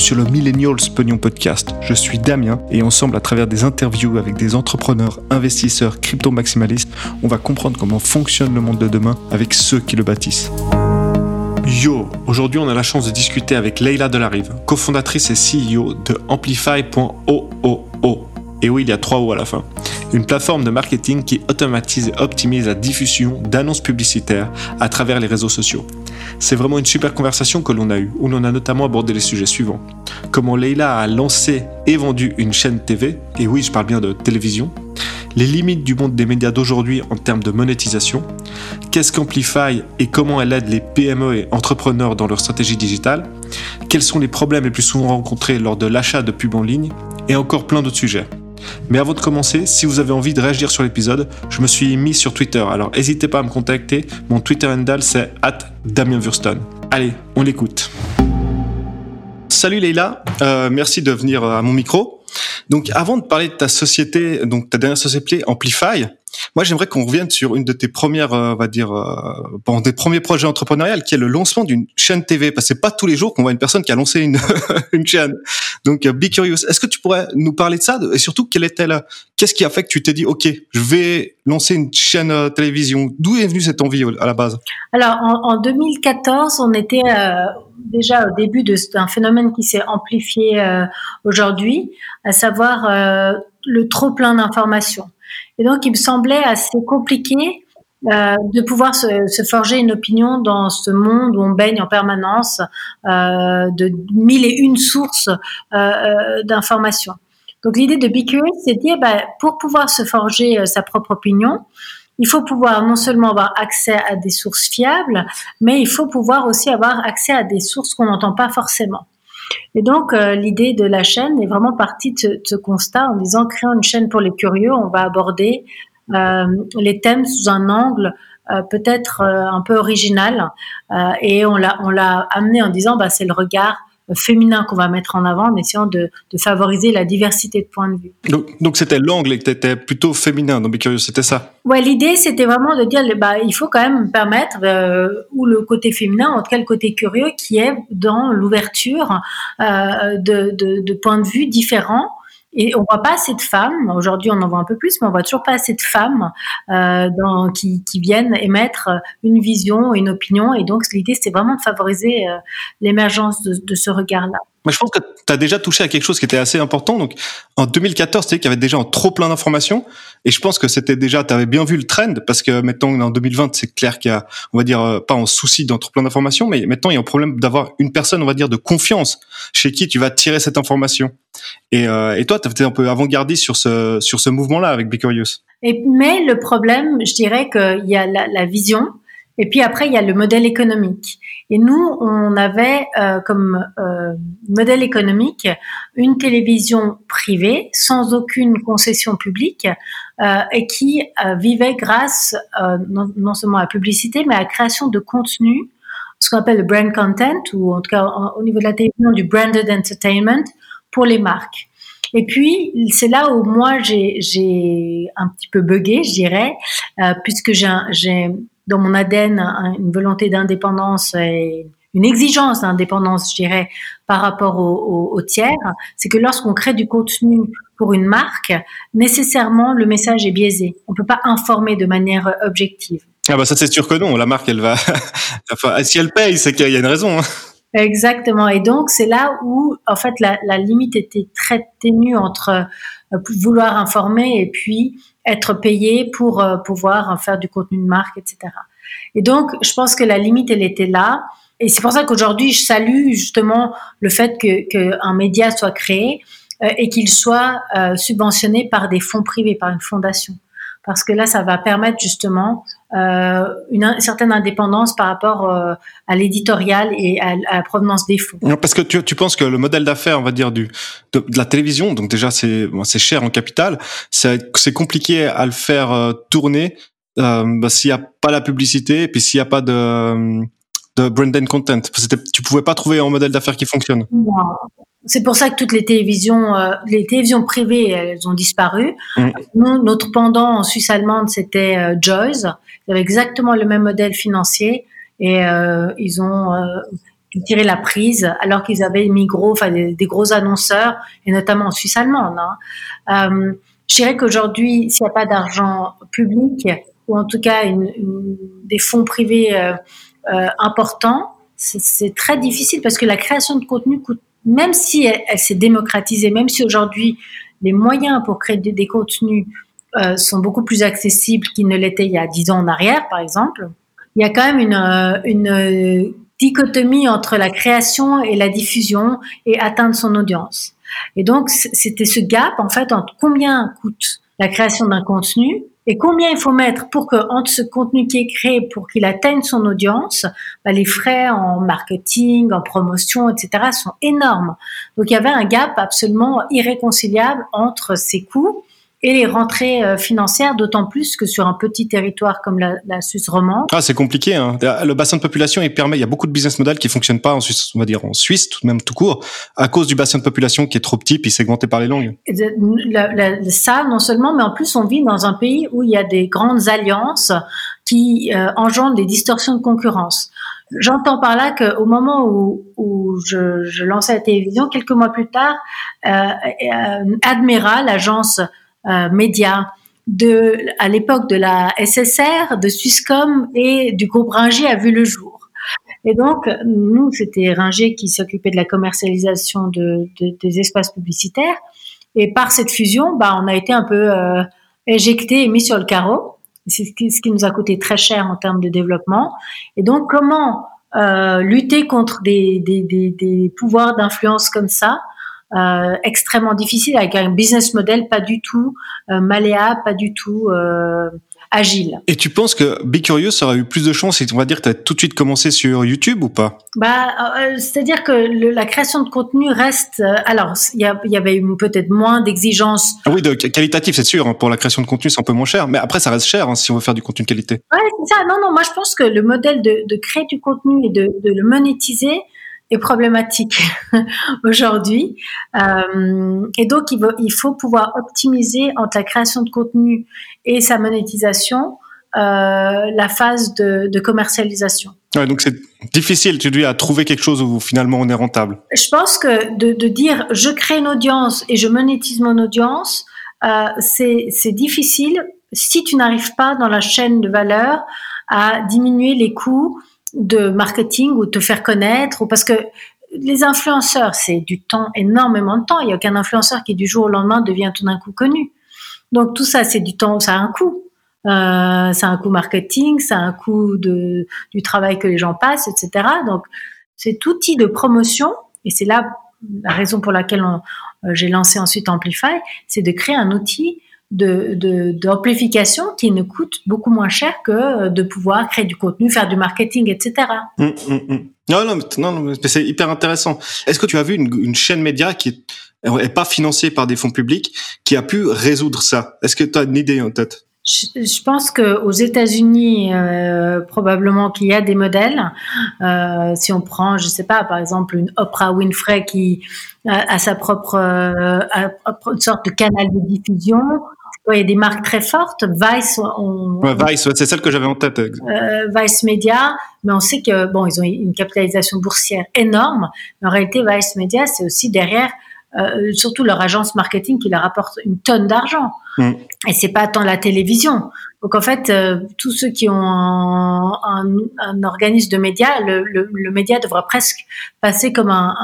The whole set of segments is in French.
sur le Millennials Pognon Podcast. Je suis Damien et ensemble, à travers des interviews avec des entrepreneurs, investisseurs, crypto-maximalistes, on va comprendre comment fonctionne le monde de demain avec ceux qui le bâtissent. Yo, aujourd'hui on a la chance de discuter avec Leila Delarive, cofondatrice et CEO de Amplify.oo. Et oui, il y a trois O à la fin. Une plateforme de marketing qui automatise et optimise la diffusion d'annonces publicitaires à travers les réseaux sociaux. C'est vraiment une super conversation que l'on a eue, où l'on a notamment abordé les sujets suivants. Comment Leila a lancé et vendu une chaîne TV, et oui, je parle bien de télévision. Les limites du monde des médias d'aujourd'hui en termes de monétisation. Qu'est-ce qu'Amplify et comment elle aide les PME et entrepreneurs dans leur stratégie digitale. Quels sont les problèmes les plus souvent rencontrés lors de l'achat de pubs en ligne. Et encore plein d'autres sujets. Mais avant de commencer, si vous avez envie de réagir sur l'épisode, je me suis mis sur Twitter, alors n'hésitez pas à me contacter. Mon Twitter handle c'est Damien Allez, on l'écoute. Salut Leila, euh, merci de venir à mon micro. Donc avant de parler de ta société, donc ta dernière société Amplify, moi, j'aimerais qu'on revienne sur une de tes premières, euh, on va dire, euh, bon, des premiers projets entrepreneuriales, qui est le lancement d'une chaîne TV. Parce que c'est pas tous les jours qu'on voit une personne qui a lancé une, une chaîne. Donc, euh, Be Curious. Est-ce que tu pourrais nous parler de ça? Et surtout quelle était la, qu'est-ce qui a fait que tu t'es dit, ok, je vais lancer une chaîne euh, télévision? D'où est venue cette envie à la base? Alors, en, en, 2014, on était déjà au début d'un phénomène qui s'est amplifié aujourd'hui, à savoir le trop plein d'informations. Et donc, il me semblait assez compliqué euh, de pouvoir se, forger une opinion dans ce monde où on baigne en permanence euh, de mille et une sources euh, d'informations. Donc l'idée de Be c'est de dire, bah, pour pouvoir se forger sa propre opinion, il faut pouvoir non seulement avoir accès à des sources fiables, mais il faut pouvoir aussi avoir accès à des sources qu'on n'entend pas forcément. Et donc, euh, l'idée de la chaîne est vraiment partie de ce, constat en disant, créons une chaîne pour les curieux, on va aborder euh, les thèmes sous un angle euh, peut-être un peu original. et on l'a, on l'a amené en disant, bah, c'est le regard féminin qu'on va mettre en avant en essayant de, de, favoriser la diversité de points de vue. Donc, c'était l'angle qui était plutôt féminin dans Curieux, c'était ça? Ouais, l'idée c'était vraiment de dire bah il faut quand même permettre euh, ou le côté féminin, en tout cas le côté curieux qui est dans l'ouverture euh, de, de, de points de vue différents et on voit pas assez de femmes. Aujourd'hui, on en voit un peu plus, mais on voit toujours pas assez de femmes euh, dans, qui, qui, viennent émettre une vision, une opinion. Et donc, l'idée, c'est vraiment de favoriser euh, l'émergence de, de, ce regard-là. Mais je pense que tu as déjà touché à quelque chose qui était assez important. Donc, en 2014, tu sais qu'il y avait déjà trop plein d'informations. Et je pense que c'était déjà, tu avais bien vu le trend, parce que maintenant, en 2020, c'est clair qu'il y a, on va dire, euh, pas en souci d'en trop plein d'informations, mais maintenant, il y a un problème d'avoir une personne, on va dire, de confiance chez qui tu vas tirer cette information. Et, euh, et toi, tu été un peu avant-gardiste sur ce, sur ce mouvement-là avec Be Curious. Et, mais le problème, je dirais qu'il y a la, la vision, et puis après, il y a le modèle économique. Et nous, on avait euh, comme euh, modèle économique une télévision privée sans aucune concession publique euh, et qui euh, vivait grâce euh, non, non, seulement à la publicité, mais à la création de contenu, ce qu'on appelle le brand content, ou en tout cas au niveau de la télévision, du branded entertainment pour les marques. Et puis, c'est là où moi, j'ai un petit peu bugué, je dirais, euh, puisque j'ai dans mon ADN une volonté d'indépendance et une exigence d'indépendance, je dirais, par rapport au, tiers, c'est que lorsqu'on crée du contenu pour une marque, nécessairement le message est biaisé. On peut pas informer de manière objective. Ah bah ça c'est sûr que non. La marque elle va, enfin, si elle paye, c'est qu'il y a une raison. Hein. Exactement. Et donc c'est là où en fait la, la limite était très ténue entre euh, vouloir informer et puis être payé pour euh, pouvoir faire du contenu de marque, etc. Et donc, je pense que la limite, elle était là. Et c'est pour ça qu'aujourd'hui, je salue justement le fait que qu'un média soit créé euh, et qu'il soit euh, subventionné par des fonds privés, par une fondation. Parce que là, ça va permettre justement euh, une, certaine indépendance par rapport euh, à l'éditorial et à, la provenance des fonds. Non, parce que tu, tu penses que le modèle d'affaires, on va dire du de, de, la télévision, donc déjà c'est bon, cher en capital, c'est compliqué à le faire euh, tourner bah, s'il n'y a pas la publicité et puis s'il n'y a pas de, de brand content. Tu pouvais pas trouver un modèle d'affaires qui fonctionne. C'est pour ça que toutes les télévisions, euh, les télévisions privées, elles ont disparu. Mm. Nous, notre pendant en Suisse allemande, c'était euh, Joyce. Ils avaient exactement le même modèle financier et euh, ils ont tirer la prise, alors qu'ils avaient mis gros, enfin des, gros annonceurs, et notamment en Suisse allemande. Hein. Je dirais qu'aujourd'hui, s'il n'y a pas d'argent public, ou en tout cas une, des fonds privés euh, importants, c'est très difficile parce que la création de contenu coûte, même si elle, s'est démocratisée, même si aujourd'hui les moyens pour créer des, contenus euh, sont beaucoup plus accessibles qu'ils ne l'étaient il y a dix ans en arrière, par exemple, il y a quand même une, euh, une dichotomie entre la création et la diffusion et atteindre son audience. Et donc, c'était ce gap, en fait, entre combien coûte la création d'un contenu et combien il faut mettre pour que entre ce contenu qui est créé pour qu'il atteigne son audience, bah, les frais en marketing, en promotion, etc. sont énormes. Donc il y avait un gap absolument irréconciliable entre ces coûts et les rentrées euh, financières, d'autant plus que sur un petit territoire comme la, la Suisse romande. Ah, c'est compliqué. Hein. Le bassin de population, il permet, il y a beaucoup de business models qui fonctionnent pas en Suisse, on va dire en Suisse, tout de même tout court, à cause du bassin de population qui est trop petit puis segmenté par les langues. La, la, ça, non seulement, mais en plus, on vit dans un pays où il y a des grandes alliances qui euh, engendrent des distorsions de concurrence. J'entends par là qu'au moment où, où je, je, lançais la télévision, quelques mois plus tard, euh, euh, Admiral, l'agence euh, médias de, à l'époque de la SSR, de Swisscom et du groupe Ringier a vu le jour. Et donc, nous, c'était Ringier qui s'occupait de la commercialisation de, de, des espaces publicitaires. Et par cette fusion, bah, on a été un peu euh, éjecté et mis sur le carreau. C'est ce qui, nous a coûté très cher en termes de développement. Et donc, comment euh, lutter contre des, des, des pouvoirs d'influence comme ça euh, extrêmement difficile avec un business model pas du tout euh, malléable, pas du tout euh, agile. Et tu penses que Be Curious aurait eu plus de chance si on va dire tu as tout de suite commencé sur YouTube ou pas? Bah, euh, c'est-à-dire que le, la création de contenu reste. Euh, alors, il y, y, avait peut-être moins d'exigences. Ah oui, de qualitatif, c'est sûr. Hein, pour la création de contenu, c'est un peu moins cher, mais après, ça reste cher hein, si on veut faire du contenu de qualité. Ouais, c'est ça. Non, non. Moi, je pense que le modèle de, de créer du contenu et de, de le monétiser est problématique aujourd'hui. Euh, et donc, il, il, faut pouvoir optimiser entre la création de contenu et sa monétisation euh, la phase de, de commercialisation. Ouais, donc c'est difficile, tu dis, à trouver quelque chose où finalement on est rentable. Je pense que de, de dire je crée une audience et je monétise mon audience, euh, c'est difficile si tu n'arrives pas dans la chaîne de valeur à diminuer les coûts de marketing ou te faire connaître ou parce que les influenceurs, c'est du temps, énormément de temps. Il n'y a aucun influenceur qui du jour au lendemain devient tout d'un coup connu. Donc tout ça, c'est du temps, ça a un coût. Euh, ça a un coût marketing, ça a un coût de, du travail que les gens passent, etc. Donc cet outil de promotion, et c'est là la raison pour laquelle euh, j'ai lancé ensuite Amplify, c'est de créer un outil de d'amplification qui ne coûte beaucoup moins cher que euh, de pouvoir créer du contenu, faire du marketing, etc. Mmh, mmh, mmh. Non, non, non, non c'est hyper intéressant. Est-ce que tu as vu une, une chaîne média qui est, pas financée par des fonds publics qui a pu résoudre ça? Est-ce que tu as une idée en tête? Je, pense que aux États-Unis, euh, probablement qu'il y a des modèles. Euh, si on prend, je sais pas, par exemple une Oprah Winfrey qui a, sa propre euh, une sorte de canal de diffusion, il y a des marques très fortes. Vice, on, Vice, c'est celle que j'avais en tête. Euh, Vice Media, mais on sait que bon, ils ont une capitalisation boursière énorme. Mais en réalité, Vice Media, c'est aussi derrière euh, surtout leur agence marketing qui leur apporte une tonne d'argent. Mm. Et c'est pas tant la télévision. Donc en fait, euh, tous ceux qui ont un, un, un organisme de médias, le, le, le, média devra presque passer comme un,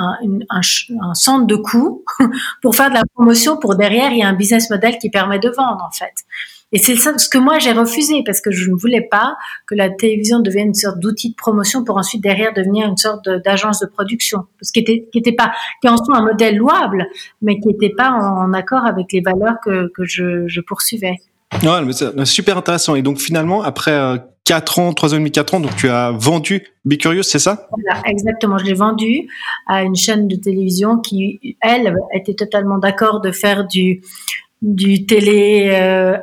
un, un centre de coûts pour faire de la promotion. Pour derrière, il y a un business model qui permet de vendre en fait. Et c'est ça ce que moi j'ai refusé parce que je ne voulais pas que la télévision devienne une sorte d'outil de promotion pour ensuite derrière devenir une sorte d'agence de, production, ce qui était qui était pas qui en soit un modèle louable, mais qui n'était pas en, accord avec les valeurs que, que je, je poursuivais. Ouais, c'est super intéressant. Et donc finalement, après euh, 4 ans, 3 ans et demi, 4 ans, donc tu as vendu Be Curious, c'est ça? Voilà, Exactement, je l'ai vendu à une chaîne de télévision qui, elle, était totalement d'accord de faire du du télé euh,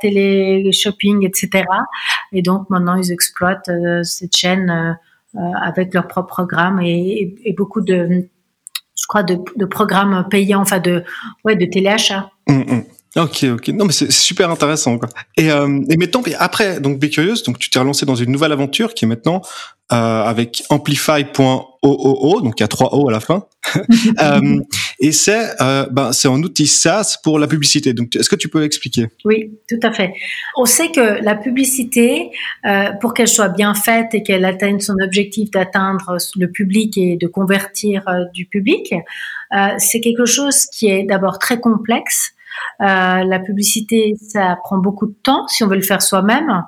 télé shopping, etc. Et donc maintenant ils exploitent euh, cette chaîne euh, avec leur propre programme et, beaucoup de, je crois, de, programmes payants, enfin de, ouais, de téléachat. Hum, hum. Ok, ok. Non, mais c'est super intéressant. Et, euh, et mettons, après, donc Be Curious, donc tu t'es relancé dans une nouvelle aventure qui est maintenant euh, avec Amplify.oo, donc il y a trois O à la fin. euh, et c'est euh, ben, c'est un outil SaaS pour la publicité. Donc, est-ce que tu peux expliquer? Oui, tout à fait. On sait que la publicité, euh, pour qu'elle soit bien faite et qu'elle atteigne son objectif d'atteindre le public et de convertir euh, du public, c'est quelque chose qui est d'abord très complexe la publicité, ça prend beaucoup de temps si on veut le faire soi-même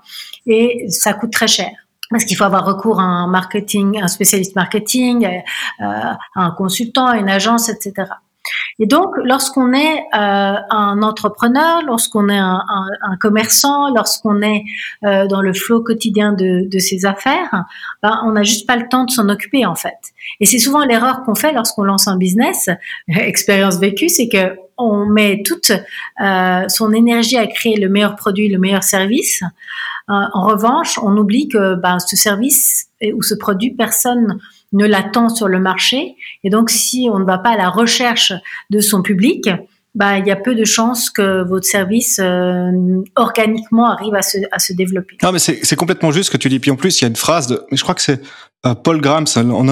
et ça coûte très cher. Parce qu'il faut avoir recours à un marketing, un spécialiste marketing, euh, à un consultant, à une agence, etc. Et donc, lorsqu'on est euh, un entrepreneur, lorsqu'on est un, commerçant, lorsqu'on est dans le flot quotidien de, de ses affaires, ben, on n'a juste pas le temps de s'en occuper en fait. Et c'est souvent l'erreur qu'on fait lorsqu'on lance un business. Expérience vécue, c'est que on met toute euh, son énergie à créer le meilleur produit, le meilleur service. Euh, en revanche, on oublie que ben, ce service ou ce produit, personne ne l'attend sur le marché. Et donc, si on ne va pas à la recherche de son public, bah, il y a peu de chances que votre service euh, organiquement arrive à se, à se développer. Non, mais c'est complètement juste ce que tu dis. Puis en plus, il y a une phrase, de, je crois que c'est euh, Paul Grams, un,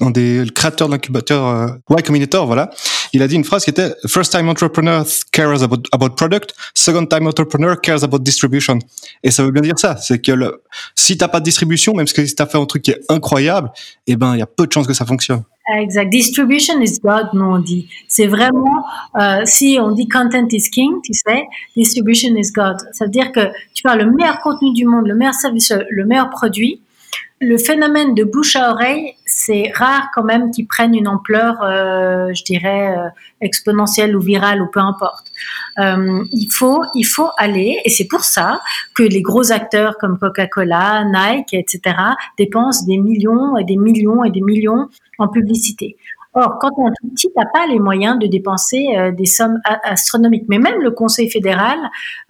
un, des créateurs de l'incubateur euh, Y Combinator, voilà. Il a dit une phrase qui était First time entrepreneur cares about, product, second time entrepreneur cares about distribution. Et ça veut bien dire ça, c'est que le, si t'as pas de distribution, même si t'as fait un truc qui est incroyable, eh ben il y a peu de chances que ça fonctionne. Exact. Distribution is God, nous on dit. C'est vraiment, euh, si on dit content is king, tu sais, distribution is God. Ça veut dire que tu as le meilleur contenu du monde, le meilleur service, le meilleur produit. Le phénomène de bouche à oreille, c'est rare quand même qu'il prenne une ampleur, euh, je dirais, euh, exponentielle ou virale ou peu importe. Euh, il faut, il faut aller, et c'est pour ça que les gros acteurs comme Coca-Cola, Nike, etc. dépensent des millions et des millions et des millions en publicité. Or, quand on est tout petit, t'as pas les moyens de dépenser des sommes astronomiques. Mais même le Conseil fédéral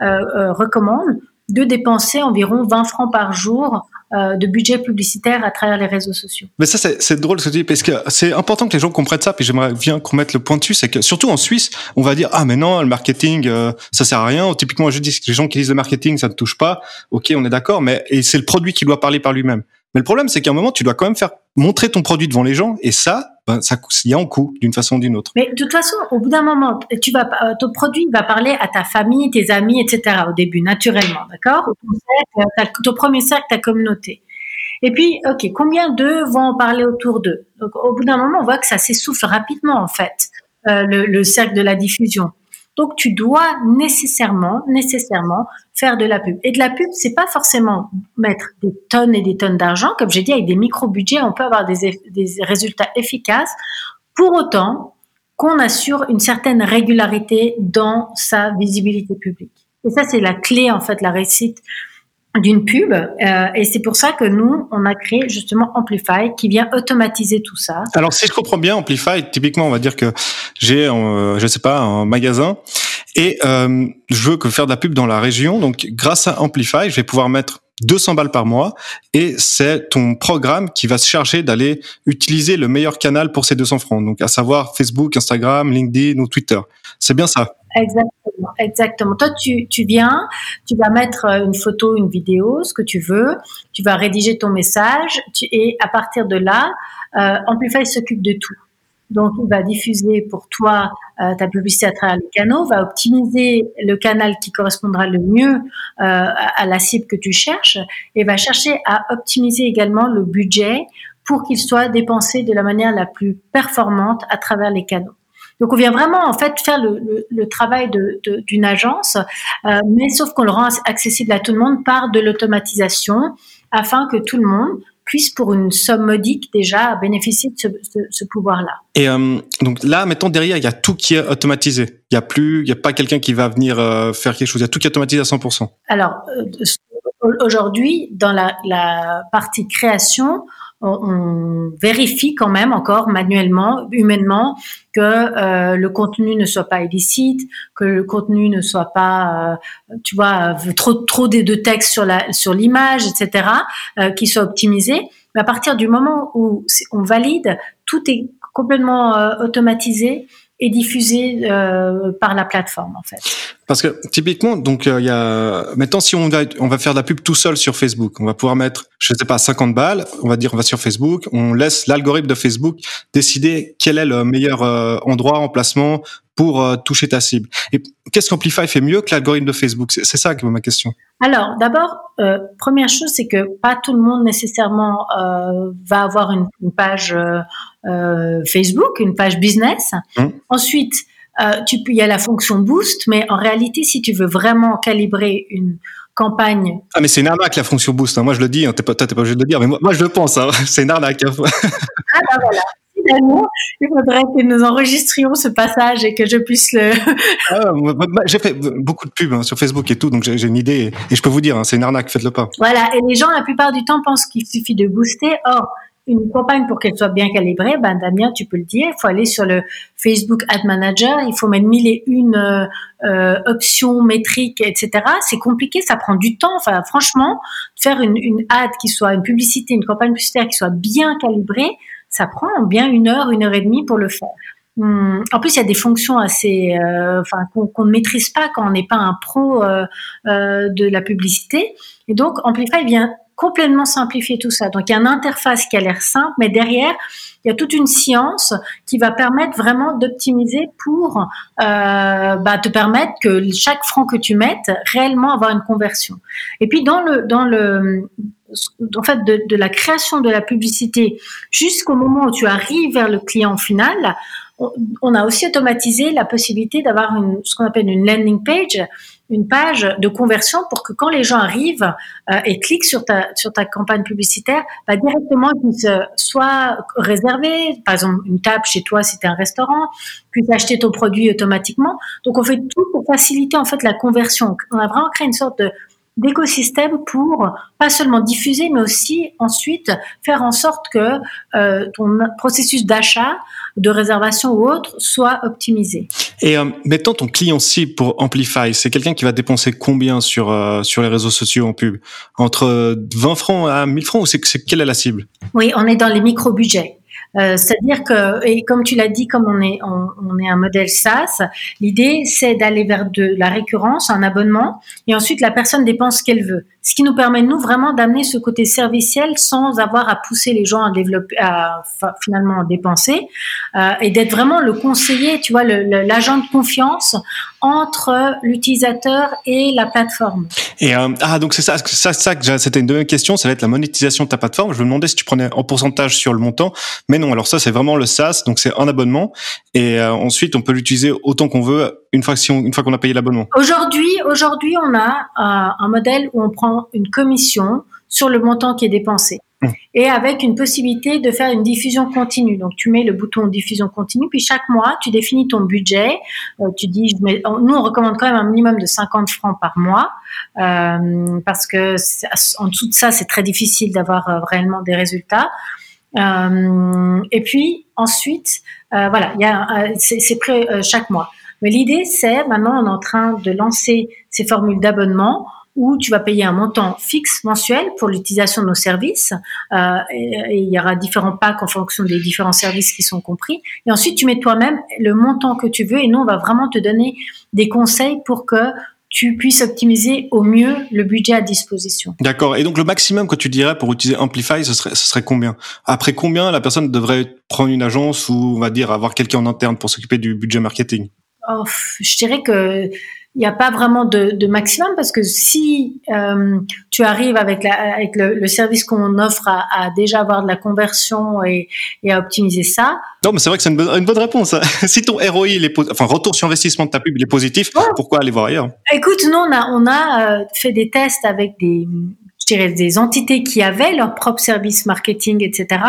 recommande de dépenser environ 20 francs par jour de budget publicitaire à travers les réseaux sociaux. Mais ça, c'est drôle ce que tu dis, parce que c'est important que les gens comprennent ça, puis j'aimerais bien qu'on mette le point dessus, c'est que surtout en Suisse, on va dire, ah mais non, le marketing, ça sert à rien. Typiquement, je dis que les gens qui disent le marketing, ça ne touche pas. Ok, on est d'accord, mais c'est le produit qui doit parler par lui-même. Mais le problème, c'est qu'à un moment, tu dois quand même faire montrer ton produit devant les gens, et ça, ben, ça il y a un coût d'une façon ou d'une autre. Mais de toute façon, au bout d'un moment, tu vas, euh, ton produit va parler à ta famille, tes amis, etc. Au début, naturellement, d'accord? Ton premier cercle, ta communauté. Et puis, ok, combien d'eux vont en parler autour d'eux? Donc, au bout d'un moment, on voit que ça s'essouffle rapidement, en fait, euh, le, le cercle de la diffusion. Donc tu dois nécessairement, nécessairement faire de la pub. Et de la pub, c'est pas forcément mettre des tonnes et des tonnes d'argent. Comme j'ai dit, avec des micro-budgets, on peut avoir des, des résultats efficaces. Pour autant qu'on assure une certaine régularité dans sa visibilité publique. Et ça, c'est la clé, en fait, la réussite d'une pub euh, et c'est pour ça que nous on a créé justement Amplify qui vient automatiser tout ça. Alors si je comprends bien Amplify typiquement on va dire que j'ai euh, je sais pas un magasin et euh, je veux que faire de la pub dans la région donc grâce à Amplify je vais pouvoir mettre 200 balles par mois et c'est ton programme qui va se charger d'aller utiliser le meilleur canal pour ces 200 francs donc à savoir Facebook, Instagram, LinkedIn ou Twitter. C'est bien ça? Exactement, exactement. Toi, tu, tu viens, tu vas mettre euh, une photo, une vidéo, ce que tu veux, tu vas rédiger ton message, et à partir de là, euh, Amplify s'occupe de tout. Donc, il va diffuser pour toi euh, ta publicité à travers les canaux, va optimiser le canal qui correspondra le mieux euh, à la cible que tu cherches, et va chercher à optimiser également le budget pour qu'il soit dépensé de la manière la plus performante à travers les canaux. Donc on vient vraiment en fait faire le, le, travail d'une de, agence, euh, mais sauf qu'on le rend accessible à tout le monde par de l'automatisation, afin que tout le monde puisse pour une somme modique déjà bénéficier de ce, ce, pouvoir-là. Et euh, donc là, mettons derrière, il y a tout qui est automatisé. Il y a plus, il y a pas quelqu'un qui va venir euh, faire quelque chose. Il y a tout qui est automatisé à 100%. Alors aujourd'hui, dans la, la partie création, on, vérifie quand même encore manuellement, humainement, que euh, le contenu ne soit pas illicite, que le contenu ne soit pas, euh, tu vois, trop trop de, de texte sur la sur l'image, etc., euh, qui soit optimisé. Mais à partir du moment où on valide, tout est complètement automatisé et diffusé euh, par la plateforme en fait. Parce que typiquement, donc il y a maintenant si on va on va faire de la pub tout seul sur Facebook, on va pouvoir mettre je sais pas 50 balles, on va dire on va sur Facebook, on laisse l'algorithme de Facebook décider quel est le meilleur endroit, emplacement pour toucher ta cible. Et qu'est-ce qu'Amplify fait mieux que l'algorithme de Facebook? C'est ça qui est ma question. Alors, d'abord, euh, première chose, c'est que pas tout le monde nécessairement euh, va avoir une, page euh, Facebook, une page business. Hum. Ensuite, tu peux, il y a la fonction boost, mais en réalité, si tu veux vraiment calibrer une campagne. Ah, mais c'est une arnaque la fonction boost. Hein. Moi, je le dis. Hein. T'es pas, pas obligé de le dire, mais moi, moi je le pense. Hein. C'est une arnaque. ah ben voilà il faudrait que nous enregistrions ce passage et que je puisse le. ah, j'ai fait beaucoup de pubs hein, sur Facebook et tout, donc j'ai une idée et je peux vous dire, hein, c'est une arnaque, faites-le pas. Voilà, et les gens la plupart du temps pensent qu'il suffit de booster. Or, une campagne pour qu'elle soit bien calibrée, ben Damien, tu peux le dire, il faut aller sur le Facebook Ad Manager, il faut mettre mille et une euh, euh, options métriques, etc. C'est compliqué, ça prend du temps. Enfin, franchement, faire une, une ad qui soit une publicité, une campagne publicitaire qui soit bien calibrée, ça prend bien une heure, une heure et demie pour le faire. Hum, en plus, il y a des fonctions assez, euh, enfin, qu'on ne maîtrise pas quand on n'est pas un pro euh, euh, de la publicité. Et donc, Amplify vient complètement simplifier tout ça. Donc, il y a une interface qui a l'air simple, mais derrière, il y a toute une science qui va permettre vraiment d'optimiser pour bah, te permettre que chaque franc que tu mettes réellement avoir une conversion. Et puis dans le dans le en fait, de, la création de la publicité jusqu'au moment où tu arrives vers le client final, on, a aussi automatisé la possibilité d'avoir ce qu'on appelle une landing page, une page de conversion pour que quand les gens arrivent euh, et cliquent sur ta sur ta campagne publicitaire, bah, directement ils puissent soit réserver, par exemple une table chez toi si tu un restaurant, puissent acheter ton produit automatiquement. Donc on fait tout pour faciliter en fait la conversion. On a vraiment créé une sorte de d'écosystème pour pas seulement diffuser, mais aussi ensuite faire en sorte que euh, ton processus d'achat, de réservation ou autre soit optimisé. Et euh, mettons ton client cible pour Amplify, c'est quelqu'un qui va dépenser combien sur euh, sur les réseaux sociaux en pub? Entre 20 francs à 1000 francs ou c'est quelle est la cible? Oui, on est dans les micro-budgets. Euh, c'est-à-dire que, et comme tu l'as dit, comme on est, on, est un modèle SaaS, l'idée c'est d'aller vers de la récurrence, un abonnement, et ensuite la personne dépense ce qu'elle veut. Ce qui nous permet nous vraiment d'amener ce côté serviciel sans avoir à pousser les gens à développer, à finalement dépenser, euh, et d'être vraiment le conseiller, tu vois, l'agent de confiance entre l'utilisateur et la plateforme. Et euh, ah donc c'est ça, ça, ça c'était une deuxième question, ça va être la monétisation de ta plateforme. Je me demandais si tu prenais en pourcentage sur le montant, mais non. Alors ça c'est vraiment le SaaS, donc c'est un abonnement et euh, ensuite on peut l'utiliser autant qu'on veut une fois une fois qu'on a payé l'abonnement. Aujourd'hui, aujourd'hui on a un modèle où on prend une commission sur le montant qui est dépensé. Mmh. Et avec une possibilité de faire une diffusion continue. Donc, tu mets le bouton diffusion continue, puis chaque mois, tu définis ton budget. Euh, tu dis, nous, on recommande quand même un minimum de 50 francs par mois, euh, parce que en dessous de ça, c'est très difficile d'avoir euh, réellement des résultats. Et puis ensuite, voilà, c'est prêt chaque mois. Mais l'idée, c'est maintenant, on est en train de lancer ces formules d'abonnement où tu vas payer un montant fixe mensuel pour l'utilisation de nos services. Euh, et, il y aura différents packs en fonction des différents services qui sont compris. Et ensuite, tu mets toi-même le montant que tu veux et nous, on va vraiment te donner des conseils pour que tu puisses optimiser au mieux le budget à disposition. D'accord. Et donc le maximum que tu dirais pour utiliser Amplify, ce serait, ce serait combien? Après combien la personne devrait prendre une agence ou on va dire avoir quelqu'un en interne pour s'occuper du budget marketing? Oh, Je dirais que il n'y a pas vraiment de, de, maximum parce que si euh, tu arrives avec, la, avec le, le service qu'on offre à, à, déjà avoir de la conversion et, et à optimiser ça. Non, mais c'est vrai que c'est une, bonne, une bonne réponse. Hein. si ton ROI, est, enfin retour sur investissement de ta pub, il est positif, pourquoi aller voir ailleurs? Écoute, nous on a, on a euh, fait des tests avec des, je dirais, des entités qui avaient leur propre service marketing, etc.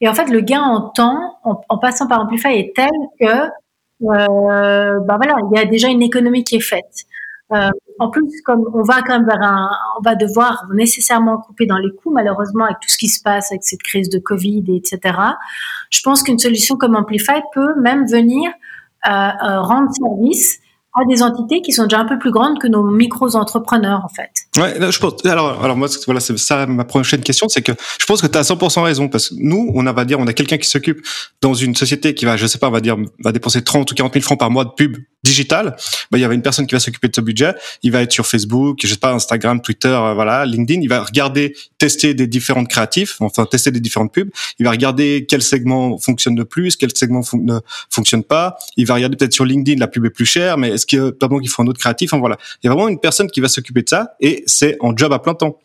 Et en fait, le gain en temps, en, en passant par Amplify, est tel que euh, bah voilà, il y a déjà une économie qui est faite. Euh, en plus, comme on va quand même vers un, on va devoir nécessairement couper dans les coûts, malheureusement, avec tout ce qui se passe, avec cette crise de Covid, etc. Je pense qu'une solution comme Amplify peut même venir euh, euh, rendre service à des entités qui sont déjà un peu plus grandes que nos micro-entrepreneurs, en fait. Ouais, je pense. Alors, alors moi, voilà, c'est ça ma prochaine question, c'est que je pense que tu as 100% raison parce que nous, on va dire, on a quelqu'un qui s'occupe dans une société qui va, je sais pas, on va dire, va dépenser 30 ou 40 000 francs par mois de pub digital. Bah, il y avait une personne qui va s'occuper de ce budget. Il va être sur Facebook, je sais pas, Instagram, Twitter, euh, voilà, LinkedIn. Il va regarder, tester des différentes créatifs, enfin tester des différentes pubs. Il va regarder quel segment fonctionne le plus, quel segment ne fonctionne pas. Il va regarder peut-être sur LinkedIn la pub est plus chère, mais est-ce qu'il pas bon qu'il faut un autre créatif. Enfin voilà, il y a vraiment une personne qui va s'occuper de ça et c'est en job à plein temps.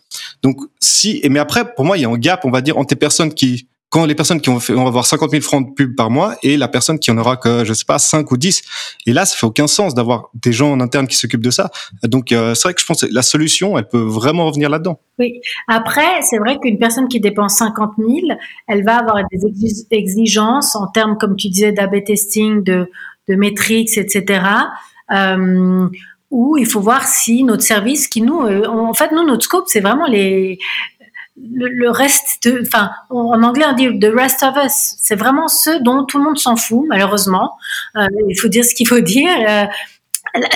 Donc si, mais après pour moi il y a un gap, on va dire entre les personnes qui quand les personnes qui ont avoir 50 000 francs de pub par mois et la personne qui en aura que, je sais pas, 5 ou 10. Et là, ça fait aucun sens d'avoir des gens en interne qui s'occupent de ça. Donc, euh, c'est vrai que je pense que la solution, elle peut vraiment revenir là-dedans. Oui. Après, c'est vrai qu'une personne qui dépense 50 000, elle va avoir des exigences en termes, comme tu disais, d'AB testing, de, de etc. où il faut voir si notre service, qui nous, euh, en fait, nous, notre scope, c'est vraiment les, le, reste, enfin, en anglais on dit the rest of us. C'est vraiment ceux dont tout le monde s'en fout, malheureusement. Euh, il faut dire ce qu'il faut dire. Euh,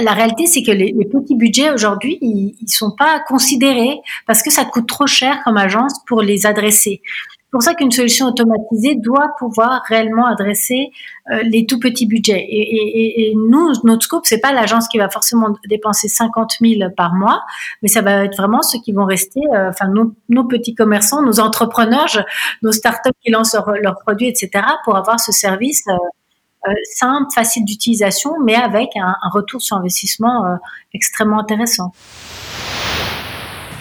la, réalité, c'est que les, petits budgets aujourd'hui, ils, ils sont pas considérés parce que ça coûte trop cher comme agence pour les adresser. C'est pour ça qu'une solution automatisée doit pouvoir réellement adresser euh, les tout petits budgets. Et, nous, notre scope, c'est pas l'agence qui va forcément dépenser 50 000 par mois, mais ça va être vraiment ceux qui vont rester, euh, enfin nos, petits commerçants, nos entrepreneurs, nos startups qui lancent leurs produits, etc., pour avoir ce service. Euh, simple, facile d'utilisation, mais avec un, retour sur investissement extrêmement intéressant.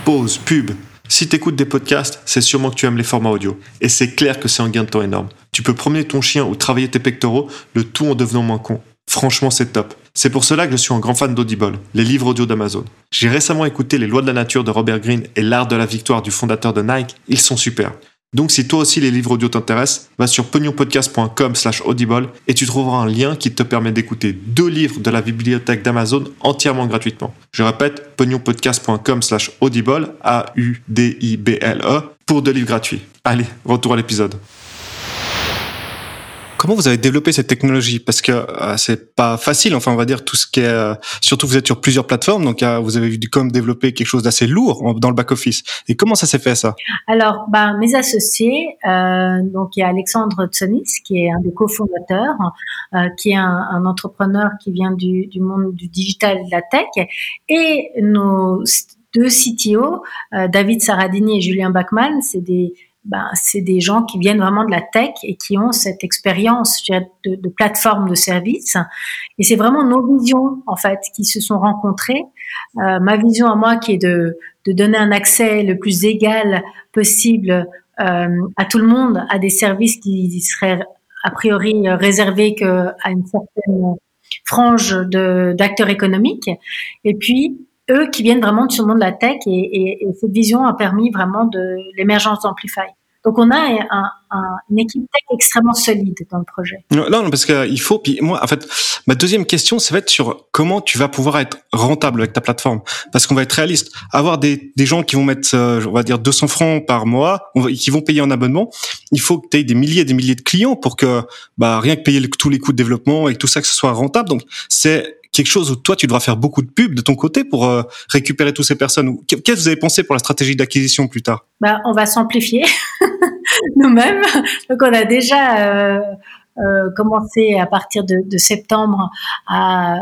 Pause, pub. Si tu écoutes des podcasts, c'est sûrement que tu aimes les formats audio. Et c'est clair que c'est un gain de temps énorme. Tu peux promener ton chien ou travailler tes pectoraux, le tout en devenant moins con. Franchement, c'est top. C'est pour cela que je suis un grand fan d'Audible, les livres audio d'Amazon. J'ai récemment écouté Les lois de la nature de Robert Greene et L'art de la victoire du fondateur de Nike. Ils sont super. Donc si toi aussi les livres audio t'intéressent, va sur pognonpodcast.com slash audible et tu trouveras un lien qui te permet d'écouter deux livres de la bibliothèque d'Amazon entièrement gratuitement. Je répète, pognonpodcast.com slash audible, A-U-D-I-B-L-E, pour deux livres gratuits. Allez, retour à l'épisode. Comment vous avez développé cette technologie? Parce que euh, c'est pas facile. Enfin, on va dire tout ce qui est. Euh, surtout, vous êtes sur plusieurs plateformes, donc euh, vous avez vu comme développer quelque chose d'assez lourd dans le back office. Et comment ça s'est fait ça? Alors, ben, mes associés, donc il y a Alexandre Tsonis, qui est un des cofondateurs, qui est un, entrepreneur qui vient du, du, monde du digital de la tech, et nos deux CTO, David Saradini et Julien Bachmann, c'est des ben, c'est des gens qui viennent vraiment de la tech et qui ont cette expérience de, plateforme de service. Et c'est vraiment nos visions, en fait, qui se sont rencontrées. Euh, ma vision à moi, qui est de, de, donner un accès le plus égal possible euh, à tout le monde, à des services qui seraient a priori réservés qu'à une certaine frange d'acteurs économiques. Et puis, eux qui viennent vraiment de ce monde de la tech et, et, et cette vision a permis vraiment de l'émergence d'Amplify. Donc on a un, un, une équipe tech extrêmement solide dans le projet. Non, non parce qu'il faut. Puis moi, en fait, ma deuxième question, ça va être sur comment tu vas pouvoir être rentable avec ta plateforme. Parce qu'on va être réaliste. Avoir des, des gens qui vont mettre, euh, on va dire, 200 francs par mois, qui vont payer un abonnement, il faut que tu aies des milliers et des milliers de clients pour que, bah, rien que payer tous les coûts de développement et tout ça, que ce soit rentable. Donc c'est quelque chose où toi tu devras faire beaucoup de pubs de ton côté pour euh, récupérer toutes ces personnes. Qu'est-ce que vous avez pensé pour la stratégie d'acquisition plus tard? Bah, on va s'amplifier nous-mêmes. Donc on a déjà euh, euh, commencé à partir de, de septembre à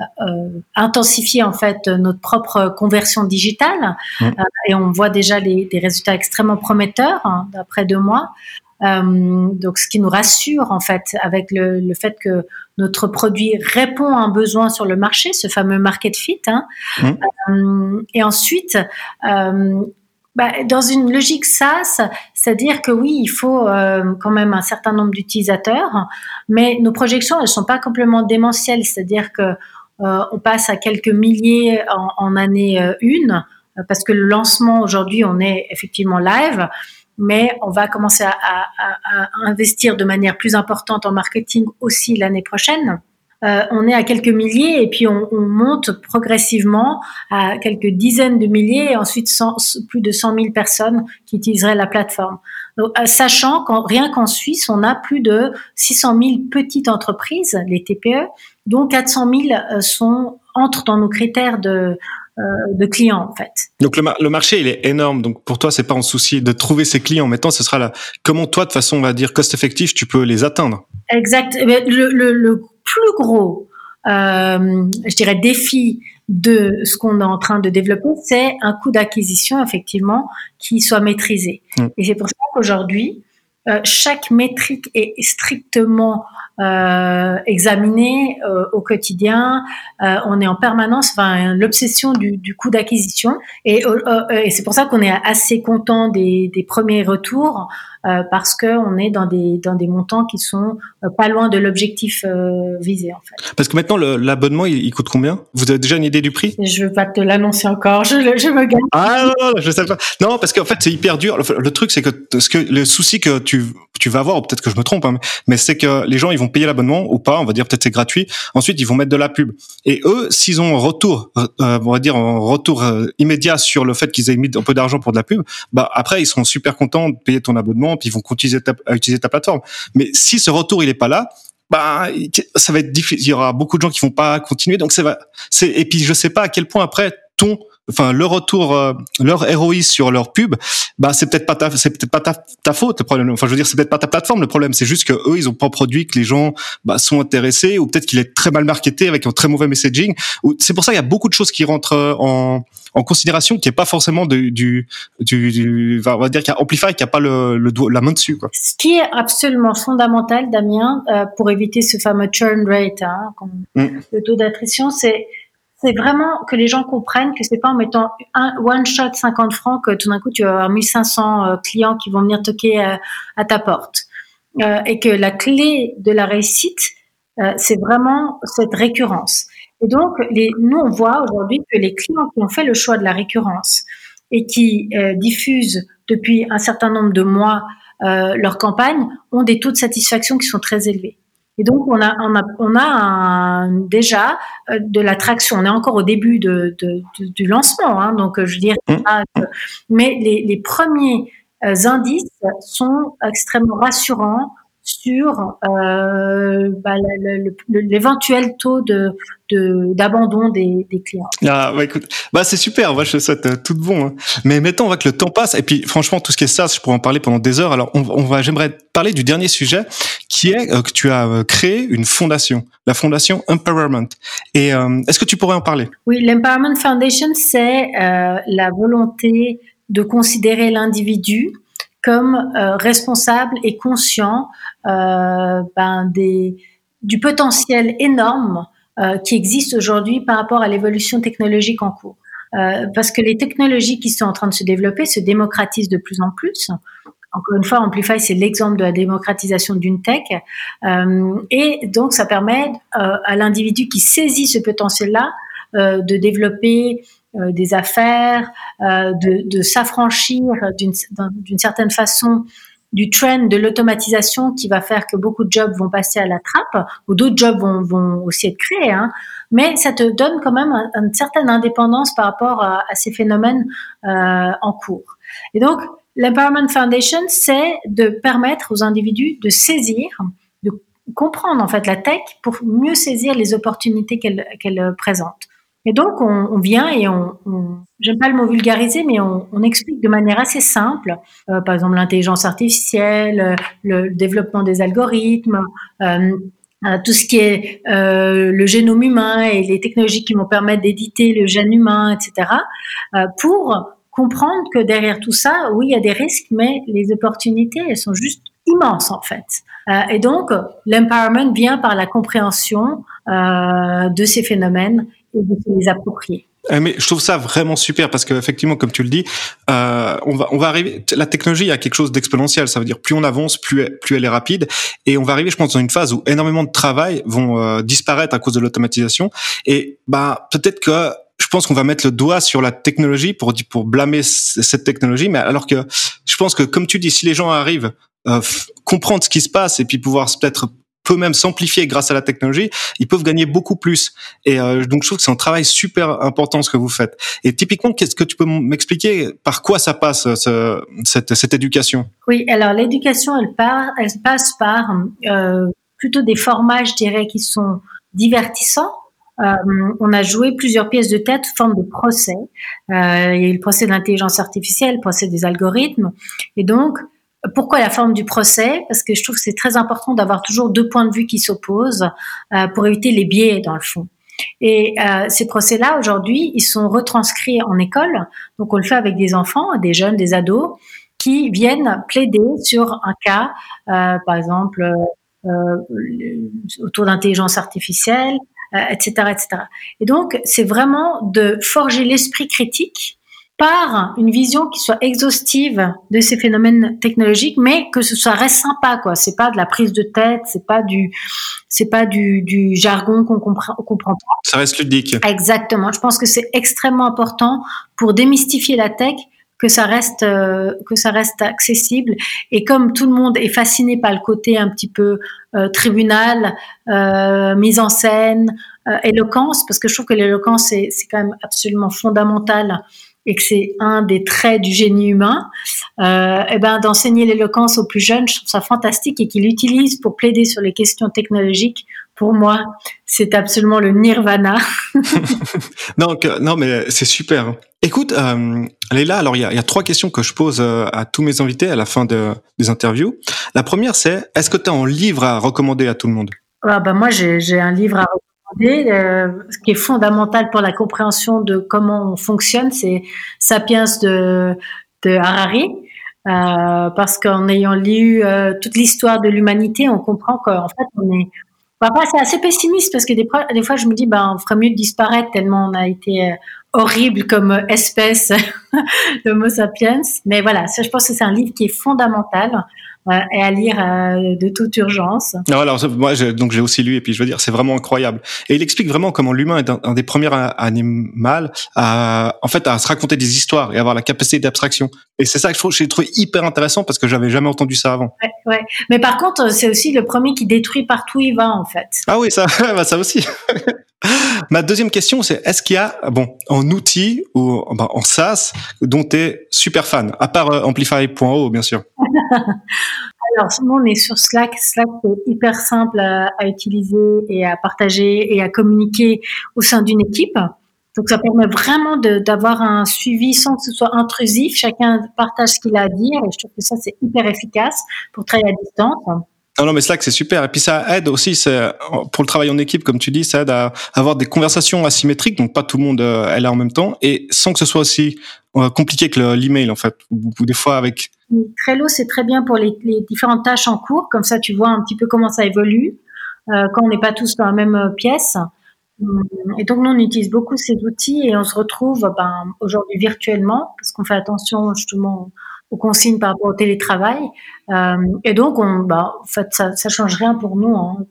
intensifier en fait notre propre conversion digitale mmh. et on voit déjà les, des résultats extrêmement prometteurs hein, d'après deux mois. Euh, donc, ce qui nous rassure en fait, avec le, le, fait que notre produit répond à un besoin sur le marché, ce fameux market fit. Hein. Mmh. Euh, et ensuite, euh, bah, dans une logique SaaS, c'est-à-dire que oui, il faut euh, quand même un certain nombre d'utilisateurs, mais nos projections, elles sont pas complètement démentielles, c'est-à-dire que euh, on passe à quelques milliers en, en année euh, une, parce que le lancement aujourd'hui, on est effectivement live, mais on va commencer à, à, à investir de manière plus importante en marketing aussi l'année prochaine. Euh, on est à quelques milliers et puis on, on, monte progressivement à quelques dizaines de milliers et ensuite plus de 100 000 personnes qui utiliseraient la plateforme. Donc, euh, sachant qu'en rien qu'en Suisse, on a plus de 600 000 petites entreprises, les TPE, dont 400 000 euh, sont entrent dans nos critères de de clients en fait. Donc le, marché il est énorme. Donc pour toi c'est pas un souci de trouver ces clients. Maintenant ce sera là. Comment toi de façon on va dire cost effective tu peux les atteindre? Exact. Eh le, le, le plus gros, je dirais défi de ce qu'on est en train de développer, c'est un coût d'acquisition effectivement qui soit maîtrisé. Mm. Et c'est pour ça qu'aujourd'hui, euh, chaque métrique est strictement euh, examinée euh, au quotidien. Euh, on est en permanence, enfin, l'obsession du, du coût d'acquisition. Et, et c'est pour ça qu'on est assez content des, des premiers retours euh, parce que on est dans des dans des montants qui sont euh, pas loin de l'objectif euh, visé en fait. Parce que maintenant l'abonnement il, coûte combien? Vous avez déjà une idée du prix? Je veux pas te l'annoncer encore, je, je me gagne. Ah non, non je sais pas. Non parce qu'en fait c'est hyper dur. Le, truc c'est que ce que le souci que tu tu vas avoir, peut-être que je me trompe, hein, mais c'est que les gens ils vont payer l'abonnement ou pas, on va dire peut-être c'est gratuit. Ensuite ils vont mettre de la pub. Et eux s'ils ont un retour, on va dire un retour immédiat sur le fait qu'ils aient mis un peu d'argent pour de la pub, bah après ils seront super contents de payer ton abonnement puis ils vont continuer à utiliser ta plateforme. Mais si ce retour il est pas là, bah ça va être difficile. Il y aura beaucoup de gens qui vont pas continuer. Donc c'est et puis je sais pas à quel point après ton enfin le retour euh, leur ROI sur leur pub bah c'est peut-être pas ta c'est peut-être pas ta, ta, faute le problème enfin je veux dire c'est peut-être pas ta plateforme le problème c'est juste que eux ils ont pas produit que les gens bah, sont intéressés ou peut-être qu'il est très mal marketé avec un très mauvais messaging c'est pour ça qu'il y a beaucoup de choses qui rentrent euh, en en considération qui est pas forcément du, du, du, on va dire qu'il y a Amplify qui a pas le, le la main dessus quoi. Ce qui est absolument fondamental Damien euh, pour éviter ce fameux churn rate hein, mm. le taux d'attrition c'est c'est vraiment que les gens comprennent que c'est pas en mettant un one shot 50 francs que tout d'un coup tu vas avoir 1500 euh, clients qui vont venir toquer à, à ta porte euh, et que la clé de la réussite euh, c'est vraiment cette récurrence. Et donc les, nous on voit aujourd'hui que les clients qui ont fait le choix de la récurrence et qui euh, diffusent depuis un certain nombre de mois euh, leur campagne ont des taux de satisfaction qui sont très élevés. Et donc, on a, on a, on a un, déjà euh, de l'attraction. On est encore au début de, de, de, du lancement, hein, donc je veux dire, mmh. mais les, les premiers euh, indices sont extrêmement rassurants sur euh, bah, l'éventuel taux de d'abandon des, des, clients. Ah, bah, écoute, bah c'est super, moi je souhaite euh, tout de bon. Hein. Mais mettons, on voit que le temps passe et puis franchement tout ce qui est ça, je pourrais en parler pendant des heures. Alors on, on va, j'aimerais parler du dernier sujet qui est euh, que tu as créé une fondation, la fondation Empowerment. Et est-ce que tu pourrais en parler? Oui, l'Empowerment Foundation, c'est la volonté de considérer l'individu comme euh, responsable et conscient euh, ben, des, du potentiel énorme euh, qui existe aujourd'hui par rapport à l'évolution technologique en cours. Parce que les technologies qui sont en train de se développer se démocratisent de plus en plus. Encore une fois, Amplify, c'est l'exemple de la démocratisation d'une tech. Et donc, ça permet à l'individu qui saisit ce potentiel-là de développer des affaires, euh, de, s'affranchir d'une certaine façon du trend de l'automatisation qui va faire que beaucoup de jobs vont passer à la trappe ou d'autres jobs vont, aussi être créés. Hein. Mais ça te donne quand même une certaine indépendance par rapport à, ces phénomènes euh, en cours. Et donc, l'Empowerment Foundation, c'est de permettre aux individus de saisir, de comprendre en fait la tech pour mieux saisir les opportunités qu'elle présente. Et donc, on, vient et on, on j'aime pas le mot vulgariser, mais on, explique de manière assez simple, euh, par exemple l'intelligence artificielle, euh, le, développement des algorithmes, euh, tout ce qui est le génome humain et les technologies qui vont permettre d'éditer le gène humain, etc., pour comprendre que derrière tout ça, oui, il y a des risques, mais les opportunités, elles sont juste immenses en fait. et donc, l'empowerment vient par la compréhension de ces phénomènes Eh, mais je trouve ça vraiment super parce qu'effectivement, comme tu le dis, euh, on va on va arriver. La technologie a quelque chose d'exponentiel. Ça veut dire plus on avance, plus elle, plus elle est rapide, et on va arriver, je pense, dans une phase où énormément de travail vont euh, disparaître à cause de l'automatisation. Et bah peut-être que je pense qu'on va mettre le doigt sur la technologie pour pour blâmer cette technologie, mais alors que je pense que comme tu dis, si les gens arrivent euh, comprendre ce qui se passe et puis pouvoir peut-être peut même s'amplifier grâce à la technologie, ils peuvent gagner beaucoup plus. Et euh, donc je trouve que c'est un travail super important ce que vous faites. Et typiquement, qu'est-ce que tu peux m'expliquer par quoi ça passe ce, cette, cette éducation? Oui, alors l'éducation, elle, part, elle passe par euh, plutôt des formats, je dirais, qui sont divertissants. on a joué plusieurs pièces de tête forme de procès. il y a eu le procès de l'intelligence artificielle, le procès des algorithmes. Et donc, pourquoi la forme du procès Parce que je trouve que c'est très important d'avoir toujours deux points de vue qui s'opposent pour éviter les biais dans le fond. Et euh, ces procès-là, aujourd'hui, ils sont retranscrits en école. Donc, on le fait avec des enfants, des jeunes, des ados, qui viennent plaider sur un cas, euh, par exemple, euh, autour d'intelligence artificielle, etc., etc. Et donc, c'est vraiment de forger l'esprit critique par une vision qui soit exhaustive de ces phénomènes technologiques, mais que ce soit reste sympa, quoi. C'est pas de la prise de tête, c'est pas du, c'est pas du, du jargon qu'on comprend, comprend pas. Ça reste ludique. Exactement. Je pense que c'est extrêmement important pour démystifier la tech que ça reste euh, que ça reste accessible et comme tout le monde est fasciné par le côté un petit peu euh, tribunal euh, mise en scène éloquence parce que je trouve que l'éloquence c'est quand même absolument fondamental et que c'est un des traits du génie humain, euh, et eh ben d'enseigner l'éloquence aux plus jeunes, je trouve ça fantastique et qu'ils l'utilisent pour plaider sur les questions technologiques. Pour moi, c'est absolument le nirvana. non, non, mais c'est super. Écoute, euh, alors il y a, y a, trois questions que je pose euh, à tous mes invités à la fin de, des interviews. La première, c'est est-ce que tu as un livre à recommander à tout le monde? Ah, bah, Moi, j'ai un livre à euh, ce qui est fondamental pour la compréhension de comment on fonctionne, c'est Sapiens de, de Harari. Euh, parce qu'en ayant lu euh, toute l'histoire de l'humanité, on comprend qu'en fait, on est. Parfois, c'est assez pessimiste parce que des fois, je me dis, ben, on ferait mieux de disparaître tellement on a été horrible comme espèce, l'Homo sapiens. Mais voilà, je pense que c'est un livre qui est fondamental et à lire euh, de toute urgence. Non, alors moi, donc j'ai aussi lu et puis je veux dire, c'est vraiment incroyable. Et il explique vraiment comment l'humain est un, des premiers animaux à, en fait, à se raconter des histoires et avoir la capacité d'abstraction. Et c'est ça que je trouve, j'ai trouvé hyper intéressant parce que j'avais jamais entendu ça avant. Ouais, ouais. Mais par contre, c'est aussi le premier qui détruit partout où il va, en fait. Ah oui, ça, bah ça aussi. Ma deuxième question, c'est est-ce qu'il y a bon en outil ou ben, en SaaS dont tu es super fan, à part euh, Amplify.o bien sûr? Alors, on est sur Slack. Slack est hyper simple à, utiliser et à partager et à communiquer au sein d'une équipe. Donc, ça permet vraiment d'avoir un suivi sans que ce soit intrusif. Chacun partage ce qu'il a à dire et je trouve que ça, c'est hyper efficace pour travailler à distance. Non, non, mais Slack, c'est super. Et puis ça aide aussi, c'est pour le travail en équipe, comme tu dis, ça aide à avoir des conversations asymétriques, donc pas tout le monde euh, est là en même temps, et sans que ce soit aussi euh, compliqué que l'email, en fait. Ou, des fois avec... Trello, c'est très bien pour les, les, différentes tâches en cours, comme ça tu vois un petit peu comment ça évolue, euh, quand on n'est pas tous dans la même pièce. Et donc nous, on utilise beaucoup ces outils et on se retrouve ben, aujourd'hui virtuellement, parce qu'on fait attention justement aux consignes par rapport au télétravail. Euh, et donc, on, bah, en fait, ça, ça change rien pour nous. Hein.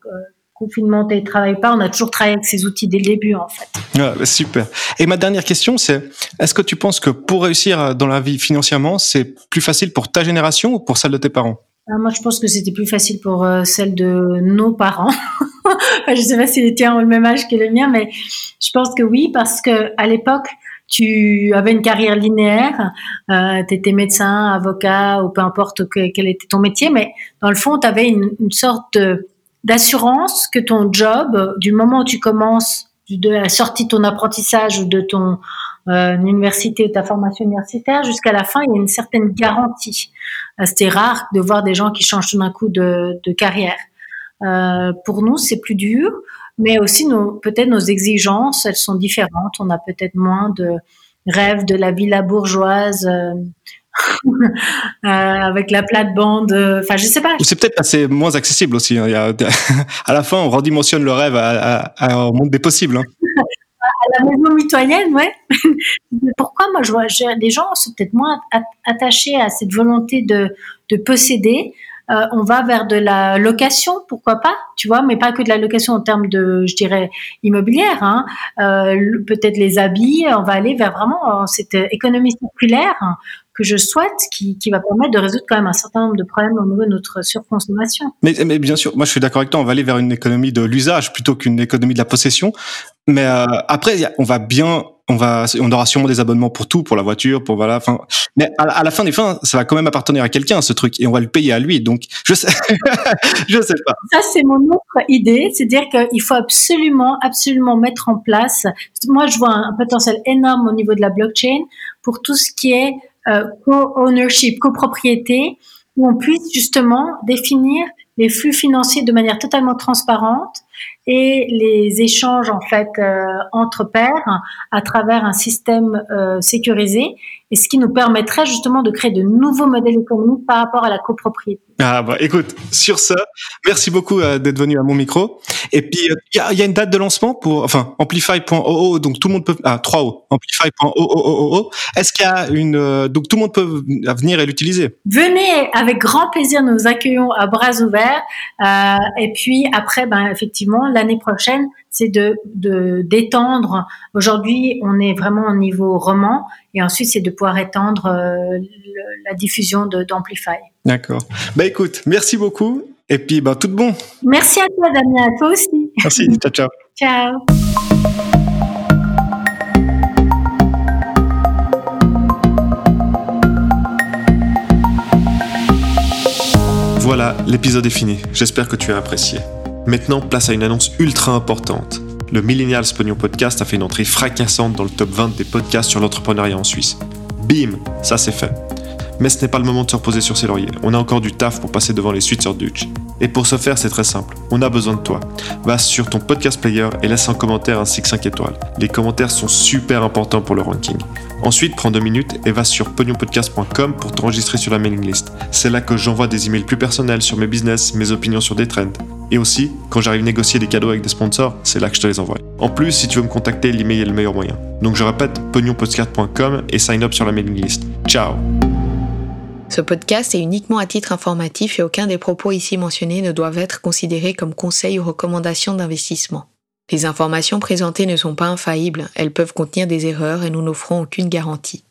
Euh, confinement, télétravail pas, on a toujours travaillé avec ces outils dès le début, en fait. Ouais, bah, super. Et ma dernière question, c'est est-ce que tu penses que pour réussir dans la vie financièrement, c'est plus facile pour ta génération ou pour celle de tes parents? Ah, Moi, je pense que c'était plus facile pour euh, celle de nos parents. je sais pas si les tiens ont le même âge que le mien, mais je pense que oui, parce que à l'époque, tu avais une carrière linéaire, euh, tu étais médecin, avocat ou peu importe quel était ton métier, mais dans le fond, tu avais une, une, sorte d'assurance que ton job, du moment où tu commences, de la sortie de ton apprentissage ou de ton euh, université, ta formation universitaire, jusqu'à la fin, il y a une certaine garantie. Euh, C'était rare de voir des gens qui changent tout d'un coup de, carrière. Euh, pour nous, c'est plus dur mais aussi peut-être nos exigences, elles sont différentes. On a peut-être moins de rêves de la villa bourgeoise. euh, avec la plate-bande, enfin je sais pas. C'est peut-être assez moins accessible aussi. Hein. Il y a, à la fin, on redimensionne le rêve à, à, au monde des possibles. Hein. à la maison mitoyenne, ouais. Pourquoi? Moi je vois les gens sont peut-être moins attachés à cette volonté de, de posséder euh, on va vers de la location, pourquoi pas, tu vois, mais pas que de la location en termes de, je dirais, immobilière. Hein. Euh, peut-être les habits, on va aller vers vraiment euh, cette économie circulaire que je souhaite, qui, qui va permettre de résoudre quand même un certain nombre de problèmes au niveau de notre surconsommation. Mais, mais bien sûr, moi je suis d'accord avec toi, on va aller vers une économie de l'usage plutôt qu'une économie de la possession. Mais euh, après, on va bien, on va, on aura sûrement des abonnements pour tout, pour la voiture, pour voilà. Enfin, mais à, la fin des fins, ça va quand même appartenir à quelqu'un ce truc, et on va le payer à lui. Donc, je sais, je sais pas. Ça, c'est mon autre idée, c'est-à-dire qu'il faut absolument, absolument mettre en place. Moi, je vois un potentiel énorme au niveau de la blockchain pour tout ce qui est co-ownership, copropriété, où on puisse justement définir les flux financiers de manière totalement transparente et les échanges en fait euh, entre pairs à travers un système euh, sécurisé et ce qui nous permettrait justement de créer de nouveaux modèles économiques par rapport à la copropriété. Ah bah écoute, sur ça, merci beaucoup euh, d'être venu à mon micro. Et puis il y a, y, a, une date de lancement pour, enfin Amplify.oo, donc tout le monde peut, ah 3O, Amplify.oo. Est-ce qu'il y a une, donc tout le monde peut venir et l'utiliser? Venez avec grand plaisir, nous vous accueillons à bras ouverts. Euh, et puis après, ben effectivement l'année prochaine, c'est de d'étendre. Aujourd'hui, on est vraiment au niveau roman, et ensuite, c'est de pouvoir étendre euh, la diffusion d'Amplify. D'accord. Bah écoute, merci beaucoup, et puis bah tout bon. Merci à toi, Damien, à toi aussi. Merci. ciao, ciao. Ciao. Voilà, l'épisode est fini. J'espère que tu as apprécié. Maintenant, place à une annonce ultra importante. Le Millennials Pognon Podcast a fait une entrée fracassante dans le top 20 des podcasts sur l'entrepreneuriat en Suisse. Bim, ça c'est fait. Mais ce n'est pas le moment de se reposer sur ses lauriers. On a encore du taf pour passer devant les Switzer Dutch. Et pour ce faire, c'est très simple. On a besoin de toi. Va sur ton podcast player et laisse un commentaire ainsi que 5 étoiles. Les commentaires sont super importants pour le ranking. Ensuite, prends deux minutes et va sur pognonpodcast.com pour t'enregistrer sur la mailing list. C'est là que j'envoie des emails plus personnels sur mes business, mes opinions sur des trends. Et aussi, quand j'arrive à négocier des cadeaux avec des sponsors, c'est là que je te les envoie. En plus, si tu veux me contacter, l'email est le meilleur moyen. Donc je répète, pognonpodcast.com et sign up sur la mailing list. Ciao ce podcast est uniquement à titre informatif et aucun des propos ici mentionnés ne doivent être considérés comme conseils ou recommandations d'investissement. Les informations présentées ne sont pas infaillibles, elles peuvent contenir des erreurs et nous n'offrons aucune garantie.